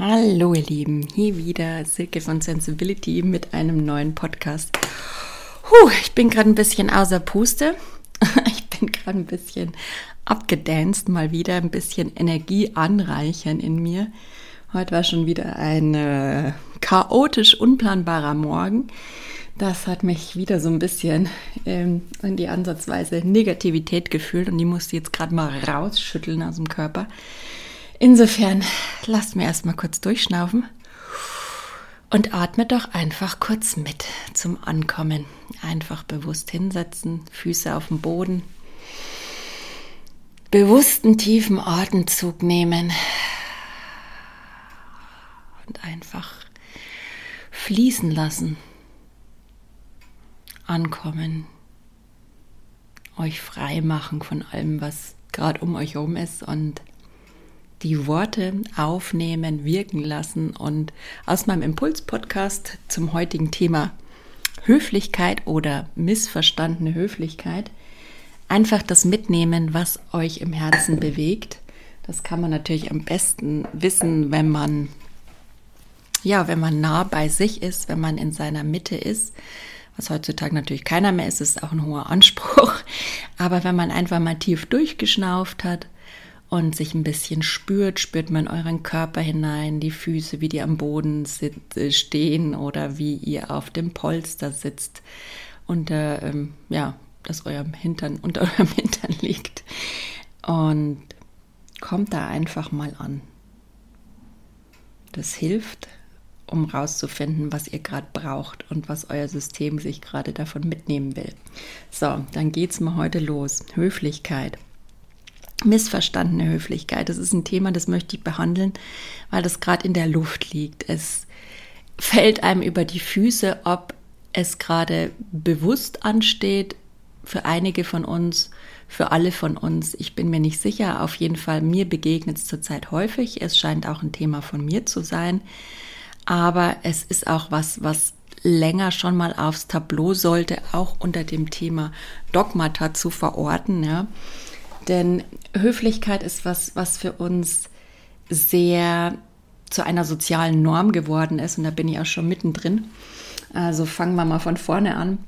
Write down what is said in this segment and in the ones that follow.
Hallo ihr Lieben, hier wieder Silke von Sensibility mit einem neuen Podcast. Puh, ich bin gerade ein bisschen außer Puste. Ich bin gerade ein bisschen abgedanced, mal wieder ein bisschen Energie anreichern in mir. Heute war schon wieder ein äh, chaotisch unplanbarer Morgen. Das hat mich wieder so ein bisschen ähm, in die Ansatzweise Negativität gefühlt und die musste jetzt gerade mal rausschütteln aus dem Körper. Insofern, lasst mir erstmal kurz durchschnaufen und atme doch einfach kurz mit zum Ankommen. Einfach bewusst hinsetzen, Füße auf dem Boden. Bewussten tiefen Atemzug nehmen und einfach fließen lassen. Ankommen. Euch frei machen von allem, was gerade um euch herum ist und die Worte aufnehmen, wirken lassen und aus meinem Impuls-Podcast zum heutigen Thema Höflichkeit oder missverstandene Höflichkeit einfach das mitnehmen, was euch im Herzen bewegt. Das kann man natürlich am besten wissen, wenn man ja, wenn man nah bei sich ist, wenn man in seiner Mitte ist, was heutzutage natürlich keiner mehr ist, ist auch ein hoher Anspruch. Aber wenn man einfach mal tief durchgeschnauft hat, und sich ein bisschen spürt, spürt man euren Körper hinein, die Füße, wie die am Boden äh, stehen oder wie ihr auf dem Polster sitzt und ähm, ja, dass eurem Hintern unter eurem Hintern liegt und kommt da einfach mal an. Das hilft, um rauszufinden, was ihr gerade braucht und was euer System sich gerade davon mitnehmen will. So, dann geht's mal heute los. Höflichkeit. Missverstandene Höflichkeit. Das ist ein Thema, das möchte ich behandeln, weil das gerade in der Luft liegt. Es fällt einem über die Füße, ob es gerade bewusst ansteht, für einige von uns, für alle von uns. Ich bin mir nicht sicher. Auf jeden Fall, mir begegnet es zurzeit häufig. Es scheint auch ein Thema von mir zu sein. Aber es ist auch was, was länger schon mal aufs Tableau sollte, auch unter dem Thema Dogmata zu verorten. Ja. Denn Höflichkeit ist was, was für uns sehr zu einer sozialen Norm geworden ist. Und da bin ich auch schon mittendrin. Also fangen wir mal von vorne an.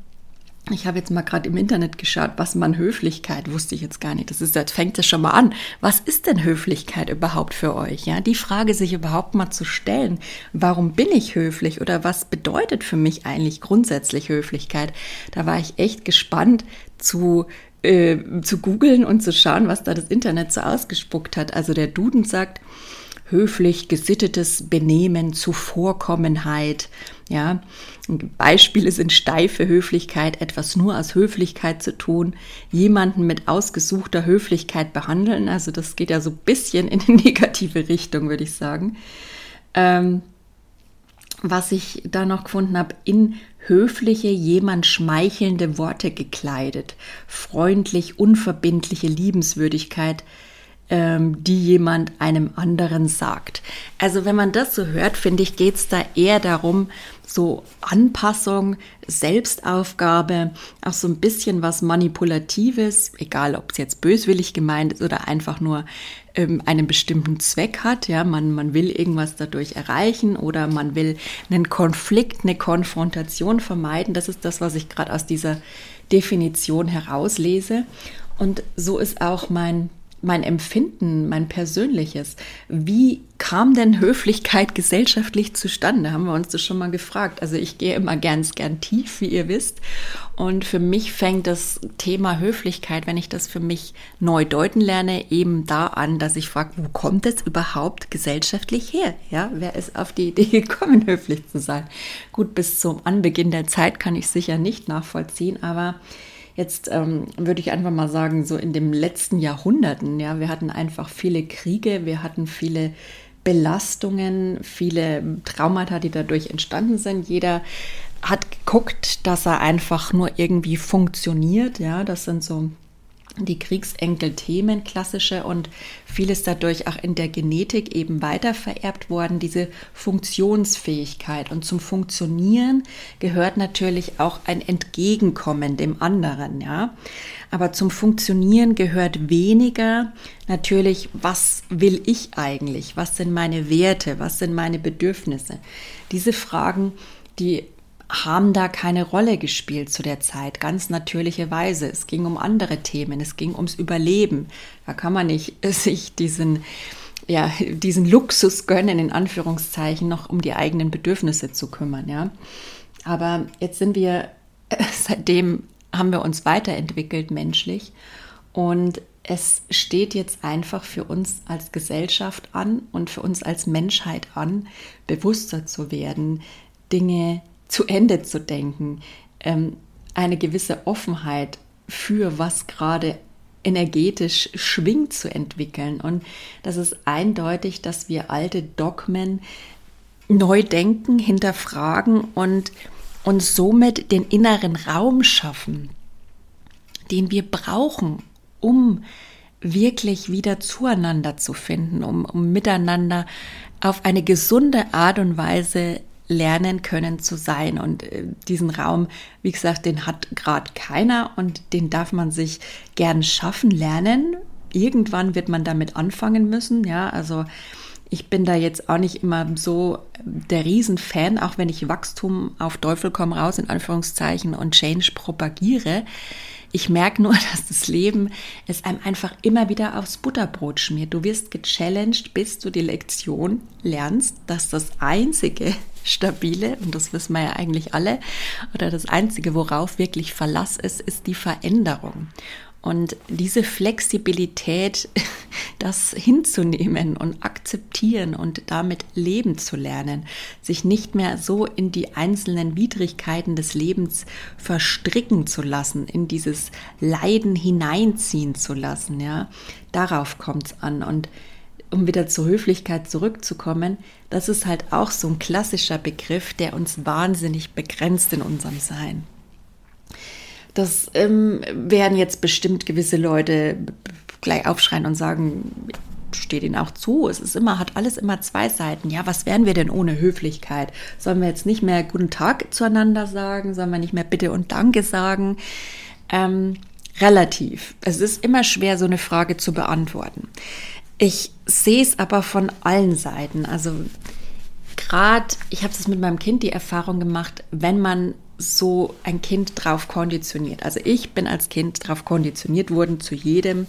Ich habe jetzt mal gerade im Internet geschaut, was man Höflichkeit wusste ich jetzt gar nicht. Das ist, das fängt ja schon mal an. Was ist denn Höflichkeit überhaupt für euch? Ja, die Frage sich überhaupt mal zu stellen. Warum bin ich höflich oder was bedeutet für mich eigentlich grundsätzlich Höflichkeit? Da war ich echt gespannt zu äh, zu googeln und zu schauen, was da das Internet so ausgespuckt hat. Also der Duden sagt, höflich gesittetes Benehmen, Zuvorkommenheit. Ja, Beispiele sind steife Höflichkeit, etwas nur aus Höflichkeit zu tun, jemanden mit ausgesuchter Höflichkeit behandeln. Also das geht ja so ein bisschen in die negative Richtung, würde ich sagen. Ähm, was ich da noch gefunden habe, in höfliche, jemand schmeichelnde Worte gekleidet, freundlich, unverbindliche Liebenswürdigkeit, ähm, die jemand einem anderen sagt. Also wenn man das so hört, finde ich, geht es da eher darum, so Anpassung, Selbstaufgabe, auch so ein bisschen was Manipulatives, egal ob es jetzt böswillig gemeint ist oder einfach nur ähm, einen bestimmten Zweck hat. Ja, man, man will irgendwas dadurch erreichen oder man will einen Konflikt, eine Konfrontation vermeiden. Das ist das, was ich gerade aus dieser Definition herauslese. Und so ist auch mein mein Empfinden, mein persönliches. Wie kam denn Höflichkeit gesellschaftlich zustande? Haben wir uns das schon mal gefragt. Also ich gehe immer ganz gern tief, wie ihr wisst. Und für mich fängt das Thema Höflichkeit, wenn ich das für mich neu deuten lerne, eben da an, dass ich frage, wo kommt es überhaupt gesellschaftlich her? Ja, wer ist auf die Idee gekommen, höflich zu sein? Gut, bis zum Anbeginn der Zeit kann ich sicher nicht nachvollziehen, aber Jetzt ähm, würde ich einfach mal sagen, so in den letzten Jahrhunderten, ja, wir hatten einfach viele Kriege, wir hatten viele Belastungen, viele Traumata, die dadurch entstanden sind. Jeder hat geguckt, dass er einfach nur irgendwie funktioniert. Ja, das sind so die Kriegsenkel-Themen klassische und vieles dadurch auch in der Genetik eben weiter vererbt worden, diese Funktionsfähigkeit. Und zum Funktionieren gehört natürlich auch ein Entgegenkommen dem anderen, ja. Aber zum Funktionieren gehört weniger natürlich, was will ich eigentlich? Was sind meine Werte? Was sind meine Bedürfnisse? Diese Fragen, die haben da keine Rolle gespielt zu der Zeit, ganz natürliche Weise. Es ging um andere Themen, es ging ums Überleben. Da kann man nicht sich diesen, ja, diesen Luxus gönnen, in Anführungszeichen, noch um die eigenen Bedürfnisse zu kümmern, ja. Aber jetzt sind wir, seitdem haben wir uns weiterentwickelt menschlich und es steht jetzt einfach für uns als Gesellschaft an und für uns als Menschheit an, bewusster zu werden, Dinge zu Ende zu denken, ähm, eine gewisse Offenheit für was gerade energetisch schwingt zu entwickeln. Und das ist eindeutig, dass wir alte Dogmen neu denken, hinterfragen und uns somit den inneren Raum schaffen, den wir brauchen, um wirklich wieder zueinander zu finden, um, um miteinander auf eine gesunde Art und Weise lernen können zu sein. Und äh, diesen Raum, wie gesagt, den hat gerade keiner und den darf man sich gern schaffen, lernen. Irgendwann wird man damit anfangen müssen. Ja, also ich bin da jetzt auch nicht immer so der Riesenfan, auch wenn ich Wachstum auf Teufel komm raus in Anführungszeichen und Change propagiere. Ich merke nur, dass das Leben es einem einfach immer wieder aufs Butterbrot schmiert. Du wirst gechallenged, bis du die Lektion lernst, dass das einzige stabile, und das wissen wir ja eigentlich alle, oder das Einzige, worauf wirklich Verlass ist, ist die Veränderung. Und diese Flexibilität, das hinzunehmen und akzeptieren und damit leben zu lernen, sich nicht mehr so in die einzelnen Widrigkeiten des Lebens verstricken zu lassen, in dieses Leiden hineinziehen zu lassen, ja, darauf kommt es an. Und um wieder zur Höflichkeit zurückzukommen, das ist halt auch so ein klassischer Begriff, der uns wahnsinnig begrenzt in unserem Sein. Das ähm, werden jetzt bestimmt gewisse Leute gleich aufschreien und sagen, steht ihnen auch zu. Es ist immer, hat alles immer zwei Seiten. Ja, was wären wir denn ohne Höflichkeit? Sollen wir jetzt nicht mehr guten Tag zueinander sagen? Sollen wir nicht mehr Bitte und Danke sagen? Ähm, relativ. Es ist immer schwer, so eine Frage zu beantworten. Ich sehe es aber von allen Seiten. Also gerade, ich habe es mit meinem Kind die Erfahrung gemacht, wenn man so ein Kind drauf konditioniert. Also ich bin als Kind drauf konditioniert worden, zu jedem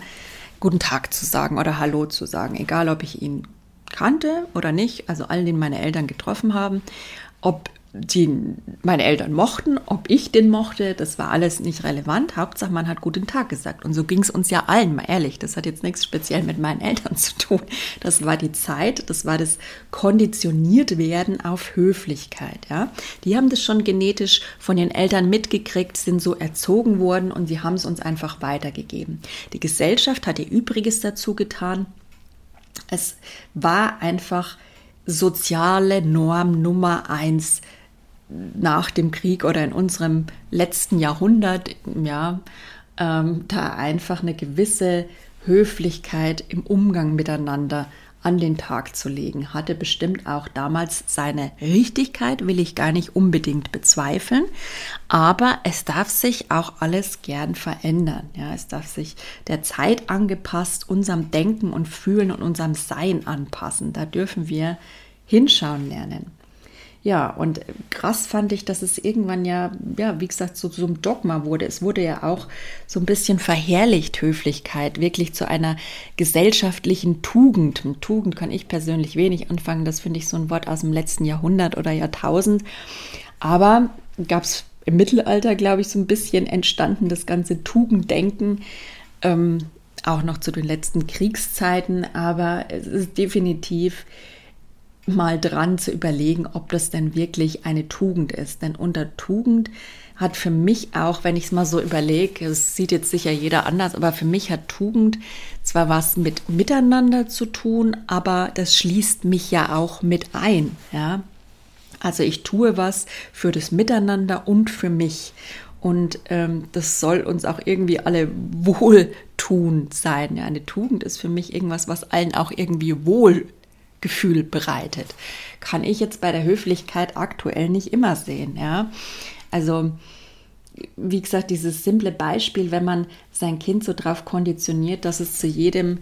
guten Tag zu sagen oder Hallo zu sagen, egal ob ich ihn kannte oder nicht, also allen, den meine Eltern getroffen haben, ob die meine Eltern mochten, ob ich den mochte, das war alles nicht relevant. Hauptsache, man hat guten Tag gesagt. Und so ging es uns ja allen, mal ehrlich. Das hat jetzt nichts speziell mit meinen Eltern zu tun. Das war die Zeit, das war das konditioniert werden auf Höflichkeit. Ja, die haben das schon genetisch von den Eltern mitgekriegt, sind so erzogen worden und sie haben es uns einfach weitergegeben. Die Gesellschaft hat ihr Übriges dazu getan. Es war einfach soziale Norm Nummer eins nach dem Krieg oder in unserem letzten Jahrhundert, ja, ähm, da einfach eine gewisse Höflichkeit im Umgang miteinander an den Tag zu legen. Hatte bestimmt auch damals seine Richtigkeit, will ich gar nicht unbedingt bezweifeln, aber es darf sich auch alles gern verändern. Ja, es darf sich der Zeit angepasst, unserem Denken und Fühlen und unserem Sein anpassen. Da dürfen wir hinschauen lernen. Ja, und krass fand ich, dass es irgendwann ja, ja, wie gesagt, so, so ein Dogma wurde. Es wurde ja auch so ein bisschen verherrlicht, Höflichkeit, wirklich zu einer gesellschaftlichen Tugend. Mit Tugend kann ich persönlich wenig anfangen. Das finde ich so ein Wort aus dem letzten Jahrhundert oder Jahrtausend. Aber gab es im Mittelalter, glaube ich, so ein bisschen entstanden, das ganze Tugenddenken. Ähm, auch noch zu den letzten Kriegszeiten, aber es ist definitiv mal dran zu überlegen, ob das denn wirklich eine Tugend ist. Denn unter Tugend hat für mich auch, wenn ich es mal so überlege, es sieht jetzt sicher jeder anders, aber für mich hat Tugend zwar was mit Miteinander zu tun, aber das schließt mich ja auch mit ein. Ja? Also ich tue was für das Miteinander und für mich. Und ähm, das soll uns auch irgendwie alle wohl wohltuend sein. Ja, eine Tugend ist für mich irgendwas, was allen auch irgendwie Wohlgefühl bereitet. Kann ich jetzt bei der Höflichkeit aktuell nicht immer sehen. Ja, also wie gesagt, dieses simple Beispiel, wenn man sein Kind so drauf konditioniert, dass es zu jedem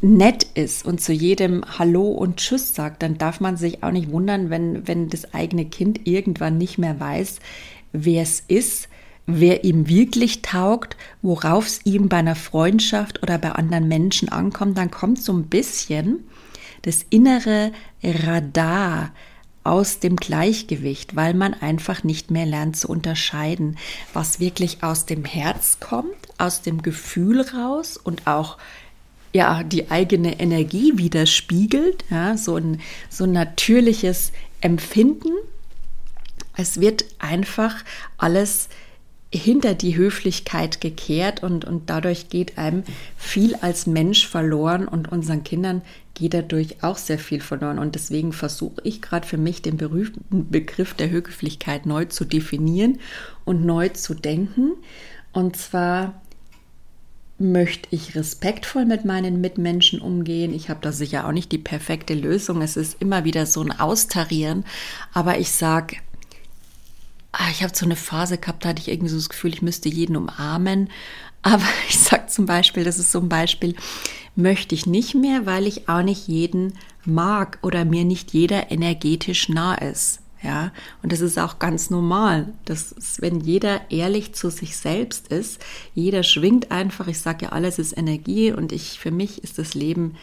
nett ist und zu jedem Hallo und Tschüss sagt, dann darf man sich auch nicht wundern, wenn, wenn das eigene Kind irgendwann nicht mehr weiß, wer es ist, wer ihm wirklich taugt, worauf es ihm bei einer Freundschaft oder bei anderen Menschen ankommt, dann kommt so ein bisschen das innere Radar aus dem Gleichgewicht, weil man einfach nicht mehr lernt zu unterscheiden, was wirklich aus dem Herz kommt, aus dem Gefühl raus und auch ja, die eigene Energie widerspiegelt, ja, so ein, so ein natürliches Empfinden. Es wird einfach alles hinter die Höflichkeit gekehrt und, und dadurch geht einem viel als Mensch verloren und unseren Kindern geht dadurch auch sehr viel verloren. Und deswegen versuche ich gerade für mich den berühmten Begriff der Höflichkeit neu zu definieren und neu zu denken. Und zwar möchte ich respektvoll mit meinen Mitmenschen umgehen. Ich habe da sicher auch nicht die perfekte Lösung. Es ist immer wieder so ein Austarieren. Aber ich sage, ah, ich habe so eine Phase gehabt, da hatte ich irgendwie so das Gefühl, ich müsste jeden umarmen. Aber ich sage zum Beispiel, das ist so ein Beispiel, möchte ich nicht mehr, weil ich auch nicht jeden mag oder mir nicht jeder energetisch nah ist. Ja, und das ist auch ganz normal. Das ist, wenn jeder ehrlich zu sich selbst ist, jeder schwingt einfach. Ich sage ja, alles ist Energie und ich, für mich ist das Leben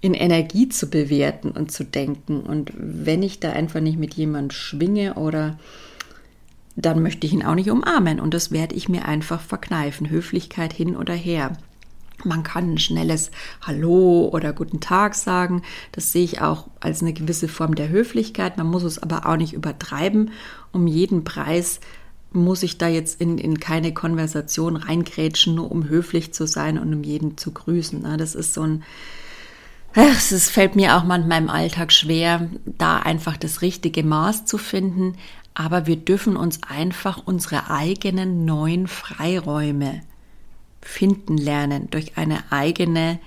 in Energie zu bewerten und zu denken. Und wenn ich da einfach nicht mit jemand schwinge oder dann möchte ich ihn auch nicht umarmen und das werde ich mir einfach verkneifen. Höflichkeit hin oder her. Man kann ein schnelles Hallo oder Guten Tag sagen. Das sehe ich auch als eine gewisse Form der Höflichkeit. Man muss es aber auch nicht übertreiben. Um jeden Preis muss ich da jetzt in, in keine Konversation reingrätschen, nur um höflich zu sein und um jeden zu grüßen. Ne? Das ist so ein, es fällt mir auch manchmal im Alltag schwer, da einfach das richtige Maß zu finden. Aber wir dürfen uns einfach unsere eigenen neuen Freiräume finden lernen durch eine eigene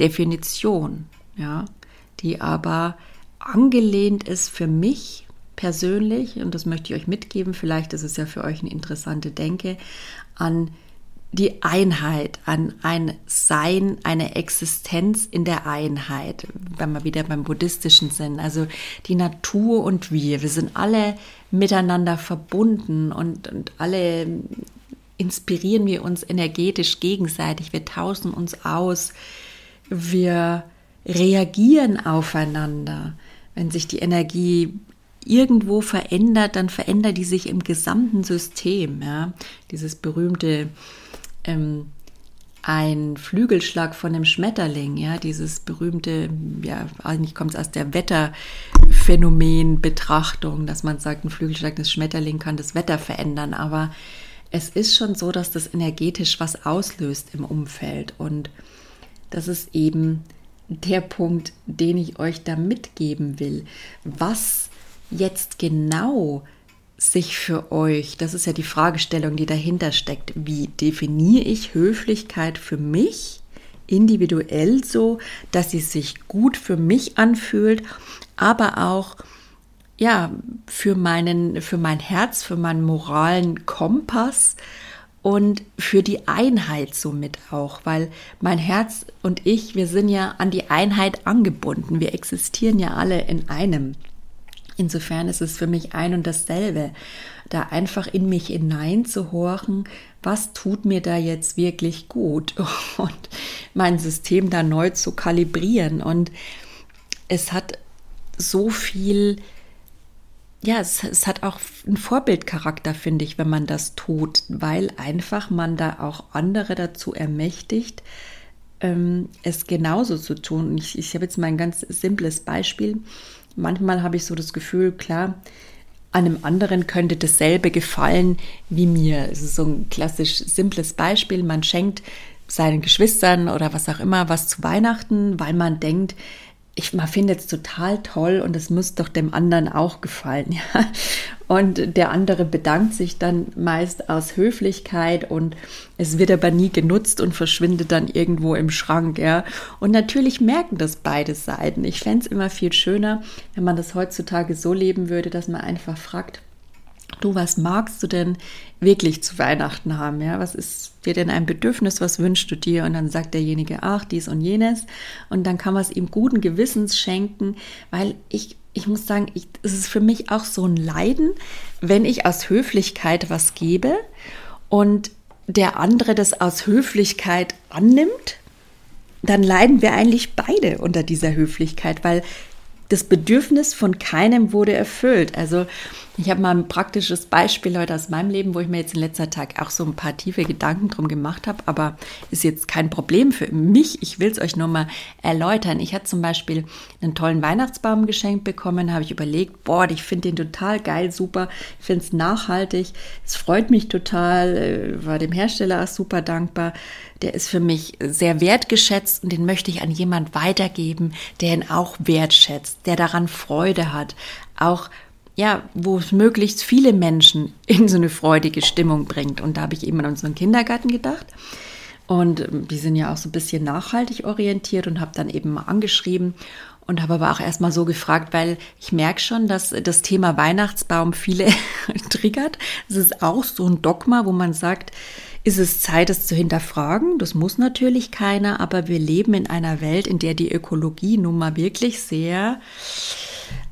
Definition, ja, die aber angelehnt ist für mich persönlich, und das möchte ich euch mitgeben, vielleicht ist es ja für euch eine interessante Denke, an die Einheit, an ein Sein, eine Existenz in der Einheit, wenn wir wieder beim buddhistischen sind, also die Natur und wir, wir sind alle miteinander verbunden und, und alle inspirieren wir uns energetisch gegenseitig, wir tauschen uns aus, wir reagieren aufeinander. Wenn sich die Energie irgendwo verändert, dann verändert die sich im gesamten System. Ja? Dieses berühmte ähm, ein Flügelschlag von dem Schmetterling, ja, dieses berühmte, ja, eigentlich kommt es aus der Wetterphänomen-Betrachtung, dass man sagt, ein Flügelschlag des Schmetterling kann das Wetter verändern, aber es ist schon so, dass das energetisch was auslöst im Umfeld. Und das ist eben der Punkt, den ich euch da mitgeben will. Was jetzt genau sich für euch, das ist ja die Fragestellung, die dahinter steckt, wie definiere ich Höflichkeit für mich individuell so, dass sie sich gut für mich anfühlt, aber auch ja, für meinen, für mein Herz, für meinen moralen Kompass und für die Einheit somit auch, weil mein Herz und ich, wir sind ja an die Einheit angebunden. Wir existieren ja alle in einem. Insofern ist es für mich ein und dasselbe, da einfach in mich hineinzuhorchen, was tut mir da jetzt wirklich gut und mein System da neu zu kalibrieren. Und es hat so viel ja, es, es, hat auch einen Vorbildcharakter, finde ich, wenn man das tut, weil einfach man da auch andere dazu ermächtigt, ähm, es genauso zu tun. Ich, ich habe jetzt mal ein ganz simples Beispiel. Manchmal habe ich so das Gefühl, klar, einem anderen könnte dasselbe gefallen wie mir. Es ist so ein klassisch simples Beispiel. Man schenkt seinen Geschwistern oder was auch immer was zu Weihnachten, weil man denkt, ich, man findet es total toll und es muss doch dem anderen auch gefallen. Ja? Und der andere bedankt sich dann meist aus Höflichkeit und es wird aber nie genutzt und verschwindet dann irgendwo im Schrank. Ja? Und natürlich merken das beide Seiten. Ich fände es immer viel schöner, wenn man das heutzutage so leben würde, dass man einfach fragt, du, was magst du denn wirklich zu Weihnachten haben? Ja, was ist dir denn ein Bedürfnis? Was wünschst du dir? Und dann sagt derjenige, ach, dies und jenes. Und dann kann man es ihm guten Gewissens schenken, weil ich, ich muss sagen, ich, es ist für mich auch so ein Leiden, wenn ich aus Höflichkeit was gebe und der andere das aus Höflichkeit annimmt, dann leiden wir eigentlich beide unter dieser Höflichkeit, weil das Bedürfnis von keinem wurde erfüllt. Also ich habe mal ein praktisches Beispiel heute aus meinem Leben, wo ich mir jetzt in letzter Tag auch so ein paar tiefe Gedanken drum gemacht habe, aber ist jetzt kein Problem für mich. Ich will es euch nur mal erläutern. Ich hatte zum Beispiel einen tollen Weihnachtsbaum geschenkt bekommen, habe ich überlegt, boah, ich finde den total geil, super, ich finde es nachhaltig, es freut mich total, äh, war dem Hersteller auch super dankbar. Der ist für mich sehr wertgeschätzt und den möchte ich an jemand weitergeben, der ihn auch wertschätzt, der daran Freude hat, auch ja, wo es möglichst viele Menschen in so eine freudige Stimmung bringt. Und da habe ich eben an unseren Kindergarten gedacht. Und ähm, die sind ja auch so ein bisschen nachhaltig orientiert und habe dann eben mal angeschrieben und habe aber auch erstmal so gefragt, weil ich merke schon, dass das Thema Weihnachtsbaum viele triggert. Es ist auch so ein Dogma, wo man sagt, ist es Zeit, es zu hinterfragen? Das muss natürlich keiner, aber wir leben in einer Welt, in der die Ökologie nun mal wirklich sehr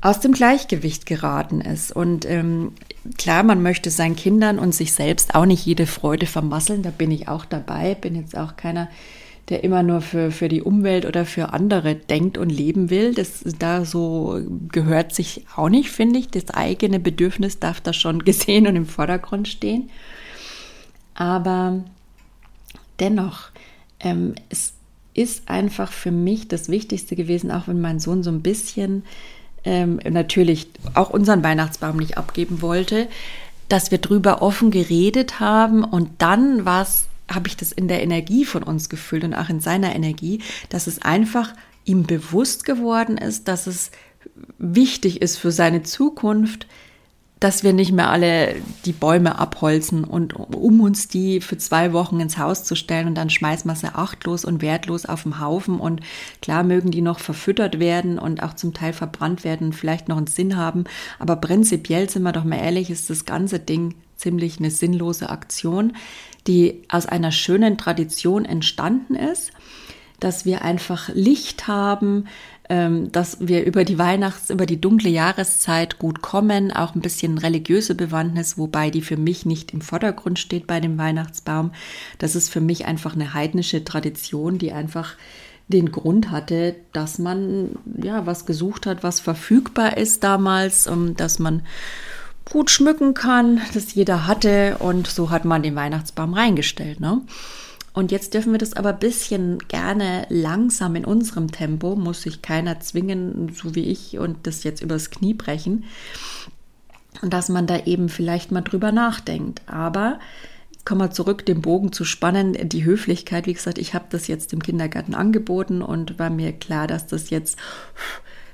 aus dem Gleichgewicht geraten ist. Und ähm, klar, man möchte seinen Kindern und sich selbst auch nicht jede Freude vermasseln. Da bin ich auch dabei. Bin jetzt auch keiner, der immer nur für, für die Umwelt oder für andere denkt und leben will. Das da so gehört sich auch nicht, finde ich. Das eigene Bedürfnis darf da schon gesehen und im Vordergrund stehen. Aber dennoch, ähm, es ist einfach für mich das Wichtigste gewesen, auch wenn mein Sohn so ein bisschen ähm, natürlich auch unseren Weihnachtsbaum nicht abgeben wollte, dass wir drüber offen geredet haben und dann war habe ich das in der Energie von uns gefühlt und auch in seiner Energie, dass es einfach ihm bewusst geworden ist, dass es wichtig ist für seine Zukunft, dass wir nicht mehr alle die Bäume abholzen und um uns die für zwei Wochen ins Haus zu stellen und dann schmeißen wir sie achtlos und wertlos auf dem Haufen. Und klar mögen die noch verfüttert werden und auch zum Teil verbrannt werden und vielleicht noch einen Sinn haben, aber prinzipiell sind wir doch mal ehrlich, ist das ganze Ding ziemlich eine sinnlose Aktion, die aus einer schönen Tradition entstanden ist, dass wir einfach Licht haben, dass wir über die Weihnachts-, über die dunkle Jahreszeit gut kommen, auch ein bisschen religiöse Bewandtnis, wobei die für mich nicht im Vordergrund steht bei dem Weihnachtsbaum. Das ist für mich einfach eine heidnische Tradition, die einfach den Grund hatte, dass man ja was gesucht hat, was verfügbar ist damals, um, dass man gut schmücken kann, das jeder hatte und so hat man den Weihnachtsbaum reingestellt. Ne? Und jetzt dürfen wir das aber ein bisschen gerne langsam in unserem Tempo, muss sich keiner zwingen, so wie ich, und das jetzt übers Knie brechen. Dass man da eben vielleicht mal drüber nachdenkt. Aber kommen wir zurück, den Bogen zu spannen, die Höflichkeit. Wie gesagt, ich habe das jetzt im Kindergarten angeboten und war mir klar, dass das jetzt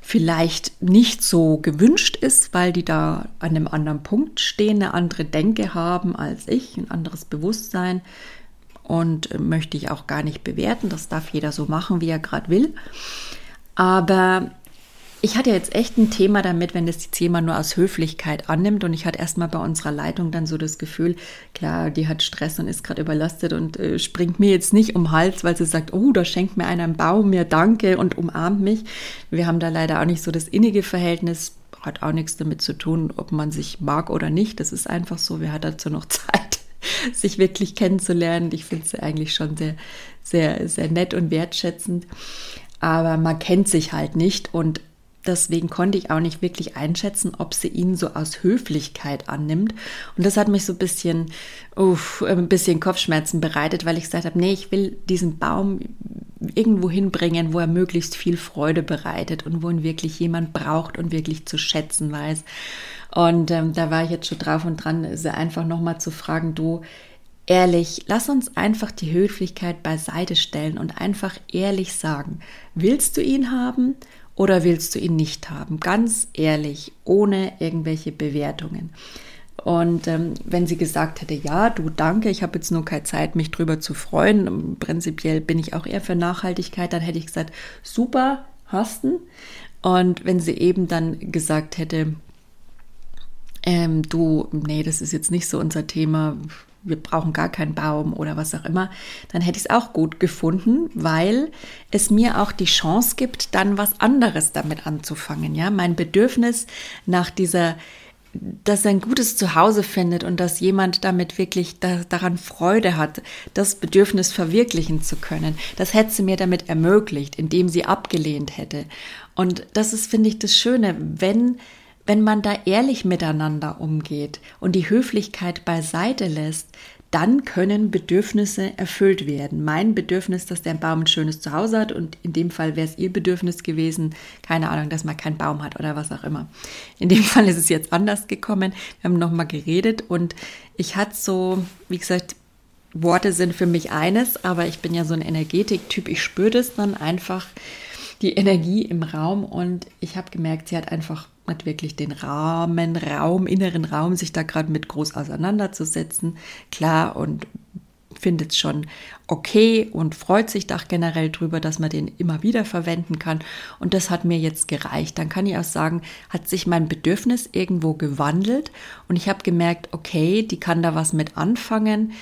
vielleicht nicht so gewünscht ist, weil die da an einem anderen Punkt stehen, eine andere Denke haben als ich, ein anderes Bewusstsein und möchte ich auch gar nicht bewerten. Das darf jeder so machen, wie er gerade will. Aber ich hatte jetzt echt ein Thema damit, wenn das jetzt jemand nur aus Höflichkeit annimmt. Und ich hatte erstmal bei unserer Leitung dann so das Gefühl, klar, die hat Stress und ist gerade überlastet und äh, springt mir jetzt nicht um den Hals, weil sie sagt, oh, da schenkt mir einer einen Baum, mir danke und umarmt mich. Wir haben da leider auch nicht so das innige Verhältnis. Hat auch nichts damit zu tun, ob man sich mag oder nicht. Das ist einfach so, wer hat dazu noch Zeit? sich wirklich kennenzulernen. Ich finde es eigentlich schon sehr, sehr, sehr nett und wertschätzend. Aber man kennt sich halt nicht und deswegen konnte ich auch nicht wirklich einschätzen, ob sie ihn so aus Höflichkeit annimmt. Und das hat mich so ein bisschen, uff, ein bisschen Kopfschmerzen bereitet, weil ich gesagt habe, nee, ich will diesen Baum irgendwo hinbringen, wo er möglichst viel Freude bereitet und wo ihn wirklich jemand braucht und wirklich zu schätzen weiß. Und ähm, da war ich jetzt schon drauf und dran, sie einfach nochmal zu fragen, du, ehrlich, lass uns einfach die Höflichkeit beiseite stellen und einfach ehrlich sagen, willst du ihn haben oder willst du ihn nicht haben? Ganz ehrlich, ohne irgendwelche Bewertungen. Und ähm, wenn sie gesagt hätte, ja, du danke, ich habe jetzt nur keine Zeit, mich drüber zu freuen, prinzipiell bin ich auch eher für Nachhaltigkeit, dann hätte ich gesagt, super, hast du. Und wenn sie eben dann gesagt hätte, ähm, du, nee, das ist jetzt nicht so unser Thema, wir brauchen gar keinen Baum oder was auch immer, dann hätte ich es auch gut gefunden, weil es mir auch die Chance gibt, dann was anderes damit anzufangen. Ja, mein Bedürfnis nach dieser dass er ein gutes Zuhause findet und dass jemand damit wirklich da, daran Freude hat, das Bedürfnis verwirklichen zu können. Das hätte sie mir damit ermöglicht, indem sie abgelehnt hätte. Und das ist, finde ich, das Schöne, wenn wenn man da ehrlich miteinander umgeht und die Höflichkeit beiseite lässt, dann können Bedürfnisse erfüllt werden. Mein Bedürfnis, dass der Baum ein schönes Zuhause hat und in dem Fall wäre es ihr Bedürfnis gewesen, keine Ahnung, dass man keinen Baum hat oder was auch immer. In dem Fall ist es jetzt anders gekommen. Wir haben nochmal geredet und ich hatte so, wie gesagt, Worte sind für mich eines, aber ich bin ja so ein Energetiktyp. Ich spüre das dann einfach, die Energie im Raum und ich habe gemerkt, sie hat einfach nicht wirklich den Rahmen, Raum, inneren Raum, sich da gerade mit groß auseinanderzusetzen. Klar und findet es schon okay und freut sich da generell drüber, dass man den immer wieder verwenden kann. Und das hat mir jetzt gereicht. Dann kann ich auch sagen, hat sich mein Bedürfnis irgendwo gewandelt und ich habe gemerkt, okay, die kann da was mit anfangen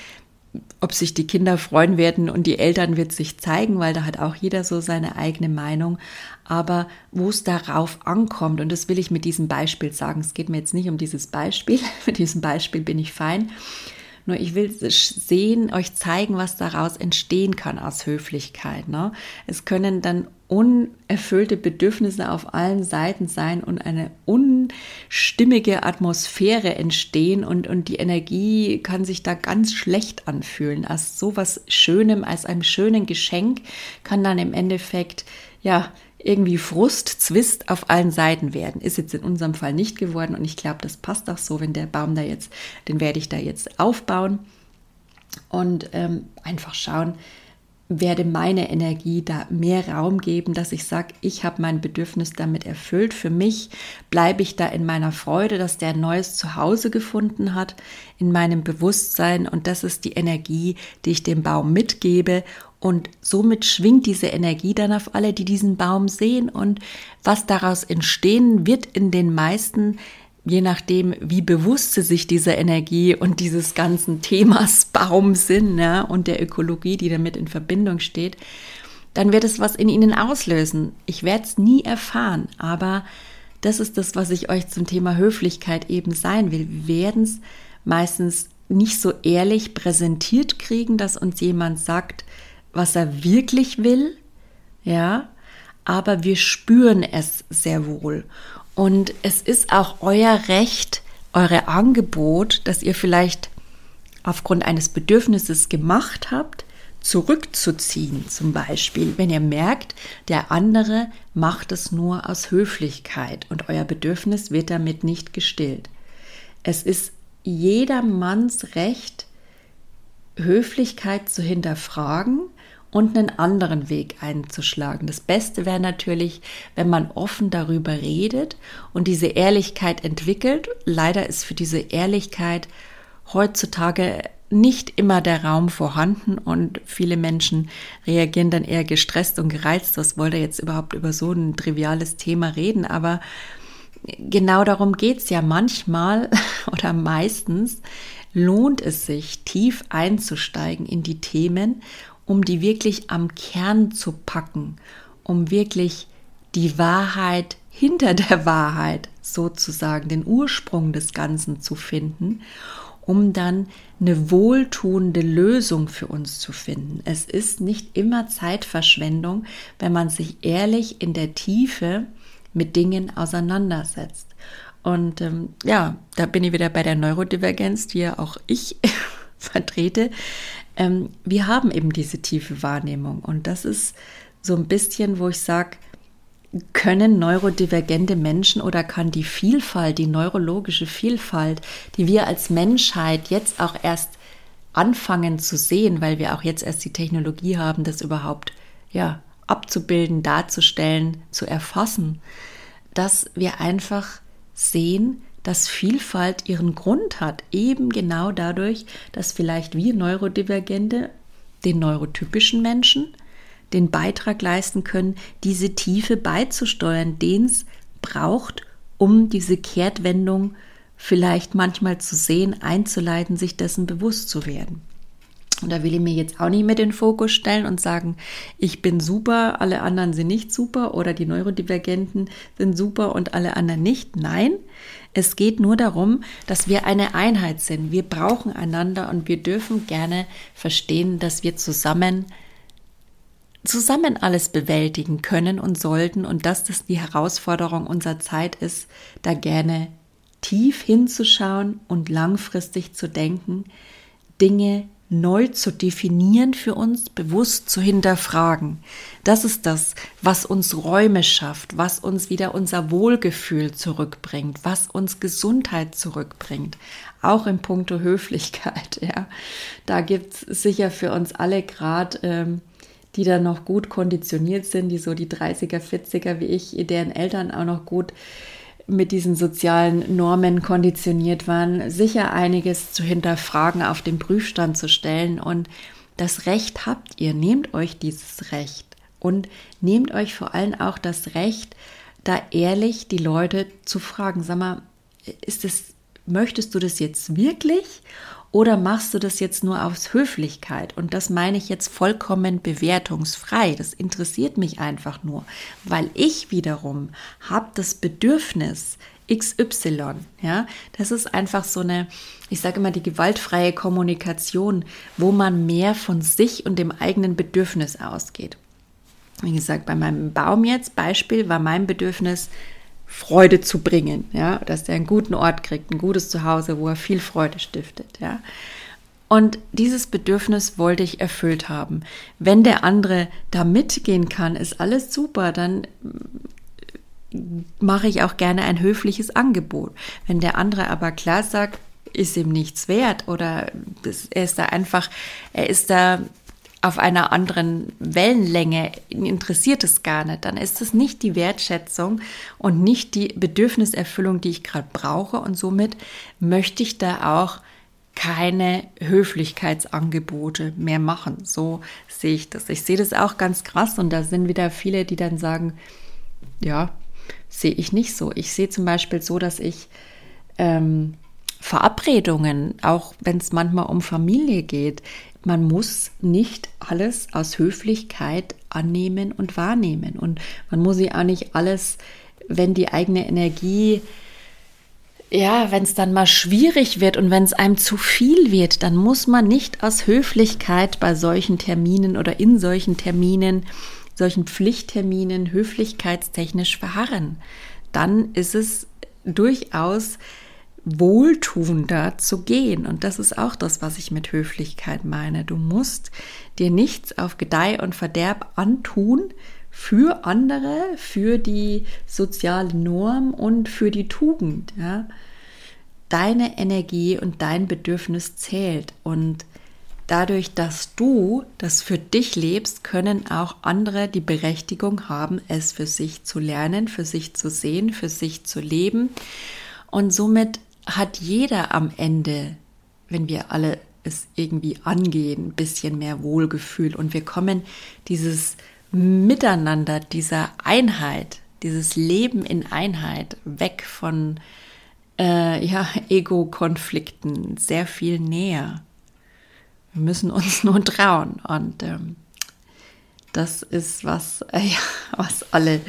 ob sich die Kinder freuen werden und die Eltern wird sich zeigen, weil da hat auch jeder so seine eigene Meinung. Aber wo es darauf ankommt, und das will ich mit diesem Beispiel sagen, es geht mir jetzt nicht um dieses Beispiel, mit diesem Beispiel bin ich fein, nur ich will sehen, euch zeigen, was daraus entstehen kann aus Höflichkeit. Ne? Es können dann unerfüllte Bedürfnisse auf allen Seiten sein und eine unstimmige Atmosphäre entstehen und, und die Energie kann sich da ganz schlecht anfühlen. Als so was Schönem, als einem schönen Geschenk kann dann im Endeffekt, ja, irgendwie Frust, Zwist auf allen Seiten werden. Ist jetzt in unserem Fall nicht geworden und ich glaube, das passt auch so, wenn der Baum da jetzt, den werde ich da jetzt aufbauen und ähm, einfach schauen, werde meine Energie da mehr Raum geben, dass ich sage, ich habe mein Bedürfnis damit erfüllt. Für mich bleibe ich da in meiner Freude, dass der ein neues Zuhause gefunden hat, in meinem Bewusstsein. Und das ist die Energie, die ich dem Baum mitgebe. Und somit schwingt diese Energie dann auf alle, die diesen Baum sehen. Und was daraus entstehen wird in den meisten je nachdem, wie bewusst sie sich dieser Energie und dieses ganzen Themas Baum sind ja, und der Ökologie, die damit in Verbindung steht, dann wird es was in ihnen auslösen. Ich werde es nie erfahren, aber das ist das, was ich euch zum Thema Höflichkeit eben sein will. Wir werden es meistens nicht so ehrlich präsentiert kriegen, dass uns jemand sagt, was er wirklich will, ja, aber wir spüren es sehr wohl. Und es ist auch euer Recht, eure Angebot, das ihr vielleicht aufgrund eines Bedürfnisses gemacht habt, zurückzuziehen. Zum Beispiel, wenn ihr merkt, der andere macht es nur aus Höflichkeit und euer Bedürfnis wird damit nicht gestillt. Es ist jedermanns Recht, Höflichkeit zu hinterfragen und einen anderen Weg einzuschlagen. Das Beste wäre natürlich, wenn man offen darüber redet und diese Ehrlichkeit entwickelt. Leider ist für diese Ehrlichkeit heutzutage nicht immer der Raum vorhanden und viele Menschen reagieren dann eher gestresst und gereizt. Was wollte jetzt überhaupt über so ein triviales Thema reden? Aber genau darum geht es ja manchmal oder meistens lohnt es sich, tief einzusteigen in die Themen um die wirklich am Kern zu packen, um wirklich die Wahrheit hinter der Wahrheit sozusagen, den Ursprung des Ganzen zu finden, um dann eine wohltuende Lösung für uns zu finden. Es ist nicht immer Zeitverschwendung, wenn man sich ehrlich in der Tiefe mit Dingen auseinandersetzt. Und ähm, ja, da bin ich wieder bei der Neurodivergenz, die ja auch ich vertrete ähm, wir haben eben diese tiefe Wahrnehmung. Und das ist so ein bisschen, wo ich sage, können neurodivergente Menschen oder kann die Vielfalt, die neurologische Vielfalt, die wir als Menschheit jetzt auch erst anfangen zu sehen, weil wir auch jetzt erst die Technologie haben, das überhaupt ja abzubilden, darzustellen, zu erfassen, dass wir einfach sehen, dass Vielfalt ihren Grund hat, eben genau dadurch, dass vielleicht wir Neurodivergente den neurotypischen Menschen den Beitrag leisten können, diese Tiefe beizusteuern, den es braucht, um diese Kehrtwendung vielleicht manchmal zu sehen, einzuleiten, sich dessen bewusst zu werden. Und da will ich mir jetzt auch nicht mehr den Fokus stellen und sagen, ich bin super, alle anderen sind nicht super oder die Neurodivergenten sind super und alle anderen nicht. Nein, es geht nur darum, dass wir eine Einheit sind. Wir brauchen einander und wir dürfen gerne verstehen, dass wir zusammen zusammen alles bewältigen können und sollten und dass das die Herausforderung unserer Zeit ist, da gerne tief hinzuschauen und langfristig zu denken, Dinge neu zu definieren für uns, bewusst zu hinterfragen. Das ist das, was uns Räume schafft, was uns wieder unser Wohlgefühl zurückbringt, was uns Gesundheit zurückbringt. Auch in puncto Höflichkeit, ja. Da gibt es sicher für uns alle gerade, ähm, die da noch gut konditioniert sind, die so die 30er, 40er wie ich, deren Eltern auch noch gut mit diesen sozialen Normen konditioniert waren, sicher einiges zu hinterfragen, auf den Prüfstand zu stellen. Und das Recht habt ihr, nehmt euch dieses Recht. Und nehmt euch vor allem auch das Recht, da ehrlich die Leute zu fragen, sag mal, ist es, möchtest du das jetzt wirklich oder machst du das jetzt nur aus Höflichkeit? Und das meine ich jetzt vollkommen bewertungsfrei. Das interessiert mich einfach nur, weil ich wiederum habe das Bedürfnis, XY, ja, das ist einfach so eine, ich sage immer, die gewaltfreie Kommunikation, wo man mehr von sich und dem eigenen Bedürfnis ausgeht. Wie gesagt, bei meinem Baum jetzt, Beispiel, war mein Bedürfnis, Freude zu bringen, ja, dass er einen guten Ort kriegt, ein gutes Zuhause, wo er viel Freude stiftet, ja. Und dieses Bedürfnis wollte ich erfüllt haben. Wenn der andere da mitgehen kann, ist alles super, dann mache ich auch gerne ein höfliches Angebot. Wenn der andere aber klar sagt, ist ihm nichts wert oder er ist da einfach, er ist da auf einer anderen Wellenlänge, interessiert es gar nicht, dann ist es nicht die Wertschätzung und nicht die Bedürfniserfüllung, die ich gerade brauche. Und somit möchte ich da auch keine Höflichkeitsangebote mehr machen. So sehe ich das. Ich sehe das auch ganz krass und da sind wieder viele, die dann sagen, ja, sehe ich nicht so. Ich sehe zum Beispiel so, dass ich ähm, Verabredungen, auch wenn es manchmal um Familie geht, man muss nicht alles aus Höflichkeit annehmen und wahrnehmen. Und man muss ja auch nicht alles, wenn die eigene Energie, ja, wenn es dann mal schwierig wird und wenn es einem zu viel wird, dann muss man nicht aus Höflichkeit bei solchen Terminen oder in solchen Terminen, solchen Pflichtterminen höflichkeitstechnisch verharren. Dann ist es durchaus wohltuender zu gehen. Und das ist auch das, was ich mit Höflichkeit meine. Du musst dir nichts auf Gedeih und Verderb antun für andere, für die soziale Norm und für die Tugend. Ja? Deine Energie und dein Bedürfnis zählt. Und dadurch, dass du das für dich lebst, können auch andere die Berechtigung haben, es für sich zu lernen, für sich zu sehen, für sich zu leben. Und somit hat jeder am Ende, wenn wir alle es irgendwie angehen, ein bisschen mehr Wohlgefühl und wir kommen dieses Miteinander, dieser Einheit, dieses Leben in Einheit weg von äh, ja, Ego-Konflikten sehr viel näher. Wir müssen uns nur trauen und ähm, das ist was, äh, ja, was alle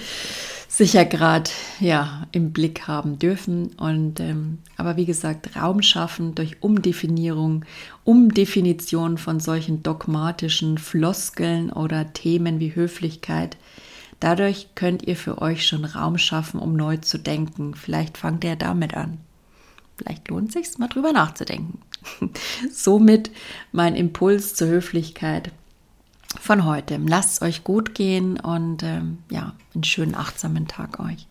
sicher gerade ja im Blick haben dürfen. Und ähm, aber wie gesagt, Raum schaffen durch Umdefinierung, Umdefinition von solchen dogmatischen Floskeln oder Themen wie Höflichkeit. Dadurch könnt ihr für euch schon Raum schaffen, um neu zu denken. Vielleicht fangt ihr damit an. Vielleicht lohnt es sich, mal drüber nachzudenken. Somit mein Impuls zur Höflichkeit von heute. Lasst es euch gut gehen und ähm, ja, einen schönen achtsamen Tag euch.